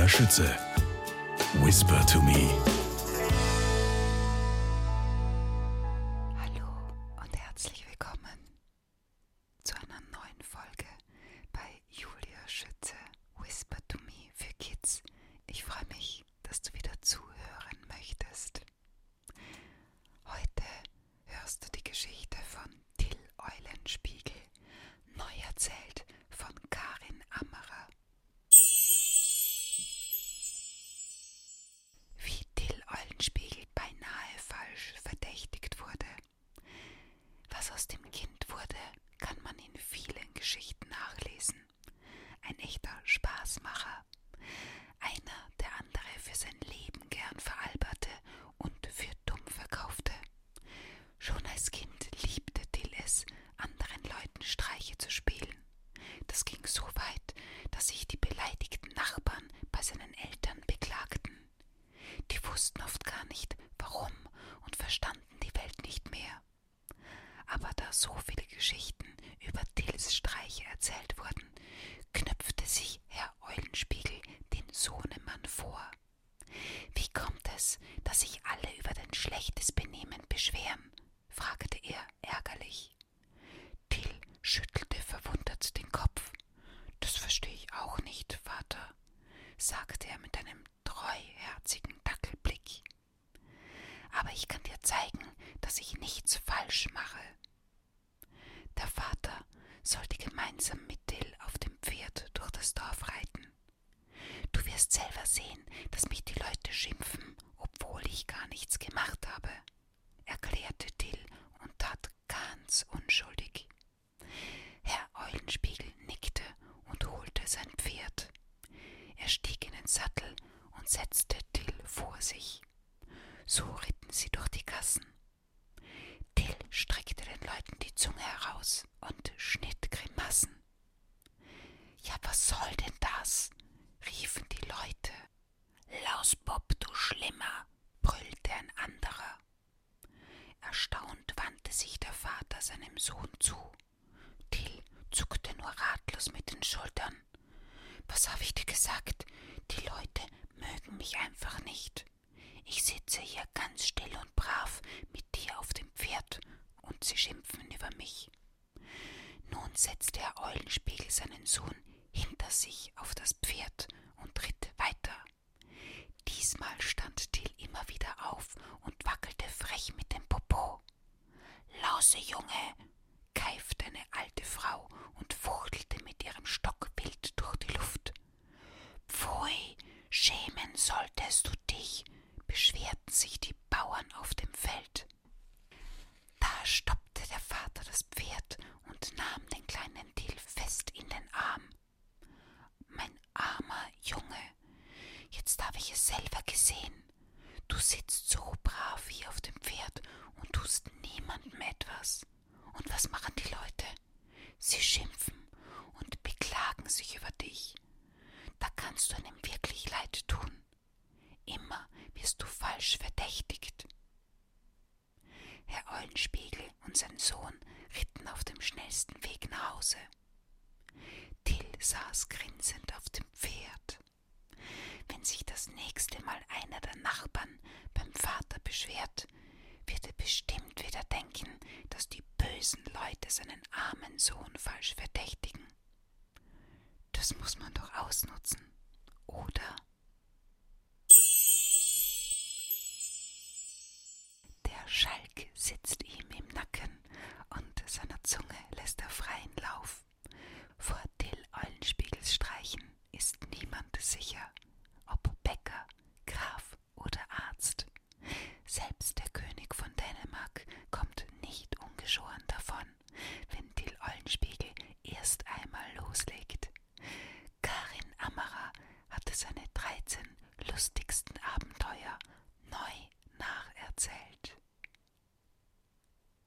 Julia Schütze. Whisper to me. Hallo und herzlich willkommen zu einer neuen Folge bei Julia Schütze Whisper to Me für Kids. Ich freue mich, dass du wieder zuhören möchtest. Heute hörst du die Geschichte von Till Eulenspiegel, neu erzählt von Karin Ammerer. Wie Till Eulenspiegel beinahe falsch verdächtigt wurde. Was aus dem Kind wurde, kann man in vielen Geschichten nachlesen. Ein echter Spaßmacher. Einer, der andere für sein Leben gern veralberte und für dumm verkaufte. Schon als Kind liebte Till es, anderen Leuten Streiche zu spielen. Das ging so weit, dass sich die beleidigten Nachbarn bei seinen Eltern beklagten. Die wussten oft gar nicht, warum und verstanden die Welt nicht mehr. Aber da so viele Geschichten über Tills Streiche erzählt wurden, sich Herr Eulenspiegel den Sohnemann vor. Wie kommt es, dass sich alle über dein schlechtes Benehmen beschweren? fragte er ärgerlich. Till schüttelte verwundert den Kopf. Das verstehe ich auch nicht, Vater, sagte er mit einem treuherzigen Dackelblick. Aber ich kann dir zeigen, dass ich nichts falsch mache. Der Vater sollte gemeinsam mit Till durch das Dorf reiten. Du wirst selber sehen, dass mich die Leute schimpfen, obwohl ich gar nichts gemacht habe, erklärte Till und tat ganz unschuldig. Herr Eulenspiegel nickte und holte sein Pferd. Er stieg in den Sattel und setzte Till vor sich. So ritten sie durch die Gassen. Till streckte den Leuten die Zunge heraus und schnitt soll denn das? riefen die Leute. Lausbob, du Schlimmer, brüllte ein anderer. Erstaunt wandte sich der Vater seinem Sohn zu. Till zuckte nur ratlos mit den Schultern. Was habe ich dir gesagt? Die Leute mögen mich einfach nicht. Ich sitze hier ganz still und brav mit dir auf dem Pferd und sie schimpfen über mich. Nun setzte Herr Eulenspiegel seinen Sohn sich auf das Pferd und ritt weiter. Diesmal stand Till immer wieder auf und wackelte frech mit dem Popo. Lause Junge, keifte eine alte Frau und fuchtelte mit ihrem Stock wild durch die Luft. Pfui, schämen solltest du dich, beschwerten sich die Bauern auf dem Feld. Da stoppte der Vater das Pferd und nahm den kleinen Till fest in den Arm. Mein armer Junge, jetzt habe ich es selber gesehen. Du sitzt so brav hier auf dem Pferd und tust niemandem etwas. Und was machen die Leute? Sie schimpfen und beklagen sich über dich. Da kannst du einem wirklich leid tun. Immer wirst du falsch verdächtigt. Eulenspiegel und sein Sohn ritten auf dem schnellsten Weg nach Hause. Till saß grinsend auf dem Pferd. Wenn sich das nächste Mal einer der Nachbarn beim Vater beschwert, wird er bestimmt wieder denken, dass die bösen Leute seinen armen Sohn falsch verdächtigen. Das muss man doch ausnutzen, oder? Schalk sitzt ihm im Nacken und seiner Zunge lässt er freien Lauf.